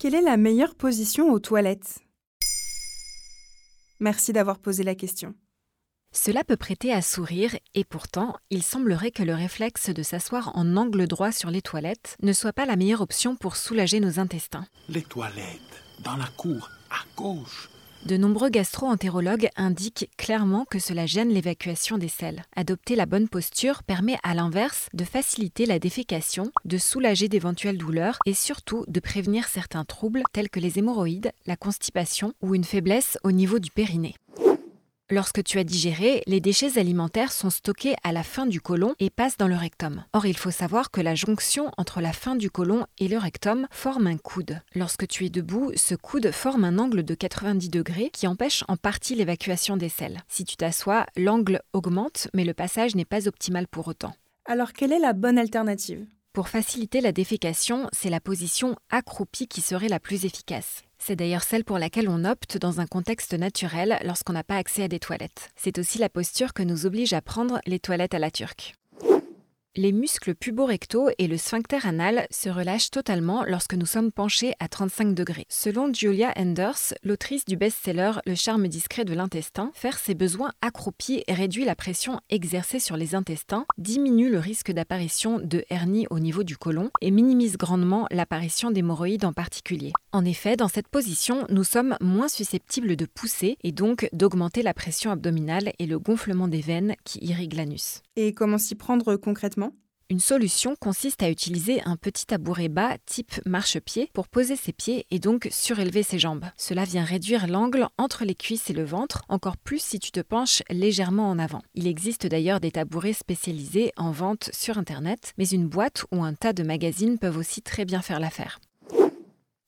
Quelle est la meilleure position aux toilettes? Merci d'avoir posé la question. Cela peut prêter à sourire et pourtant, il semblerait que le réflexe de s'asseoir en angle droit sur les toilettes ne soit pas la meilleure option pour soulager nos intestins. Les toilettes, dans la cour, à gauche. De nombreux gastro-entérologues indiquent clairement que cela gêne l'évacuation des selles. Adopter la bonne posture permet à l'inverse de faciliter la défécation, de soulager d'éventuelles douleurs et surtout de prévenir certains troubles tels que les hémorroïdes, la constipation ou une faiblesse au niveau du périnée. Lorsque tu as digéré, les déchets alimentaires sont stockés à la fin du côlon et passent dans le rectum. Or, il faut savoir que la jonction entre la fin du côlon et le rectum forme un coude. Lorsque tu es debout, ce coude forme un angle de 90 degrés qui empêche en partie l'évacuation des selles. Si tu t'assois, l'angle augmente, mais le passage n'est pas optimal pour autant. Alors quelle est la bonne alternative? Pour faciliter la défécation, c'est la position accroupie qui serait la plus efficace. C'est d'ailleurs celle pour laquelle on opte dans un contexte naturel lorsqu'on n'a pas accès à des toilettes. C'est aussi la posture que nous oblige à prendre les toilettes à la turque. Les muscles puborectaux et le sphincter anal se relâchent totalement lorsque nous sommes penchés à 35 degrés. Selon Julia Enders, l'autrice du best-seller Le charme discret de l'intestin, faire ses besoins accroupis réduit la pression exercée sur les intestins, diminue le risque d'apparition de hernie au niveau du côlon et minimise grandement l'apparition d'hémorroïdes en particulier. En effet, dans cette position, nous sommes moins susceptibles de pousser et donc d'augmenter la pression abdominale et le gonflement des veines qui irriguent l'anus. Et comment s'y prendre concrètement? Une solution consiste à utiliser un petit tabouret bas type marchepied pour poser ses pieds et donc surélever ses jambes. Cela vient réduire l'angle entre les cuisses et le ventre, encore plus si tu te penches légèrement en avant. Il existe d'ailleurs des tabourets spécialisés en vente sur Internet, mais une boîte ou un tas de magazines peuvent aussi très bien faire l'affaire.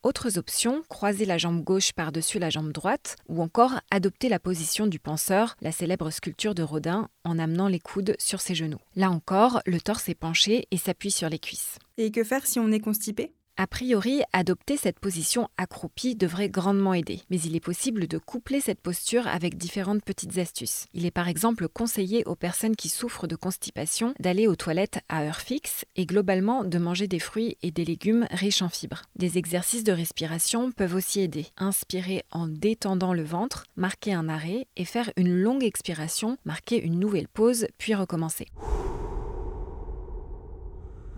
Autres options, croiser la jambe gauche par-dessus la jambe droite, ou encore adopter la position du penseur, la célèbre sculpture de Rodin, en amenant les coudes sur ses genoux. Là encore, le torse est penché et s'appuie sur les cuisses. Et que faire si on est constipé? A priori, adopter cette position accroupie devrait grandement aider, mais il est possible de coupler cette posture avec différentes petites astuces. Il est par exemple conseillé aux personnes qui souffrent de constipation d'aller aux toilettes à heure fixe et globalement de manger des fruits et des légumes riches en fibres. Des exercices de respiration peuvent aussi aider. Inspirer en détendant le ventre, marquer un arrêt et faire une longue expiration, marquer une nouvelle pause, puis recommencer.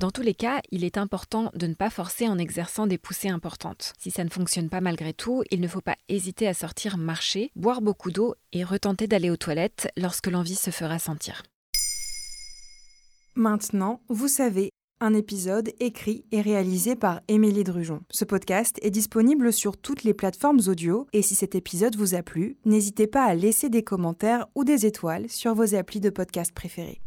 Dans tous les cas, il est important de ne pas forcer en exerçant des poussées importantes. Si ça ne fonctionne pas malgré tout, il ne faut pas hésiter à sortir marcher, boire beaucoup d'eau et retenter d'aller aux toilettes lorsque l'envie se fera sentir. Maintenant, vous savez, un épisode écrit et réalisé par Émilie Drujon. Ce podcast est disponible sur toutes les plateformes audio et si cet épisode vous a plu, n'hésitez pas à laisser des commentaires ou des étoiles sur vos applis de podcast préférés.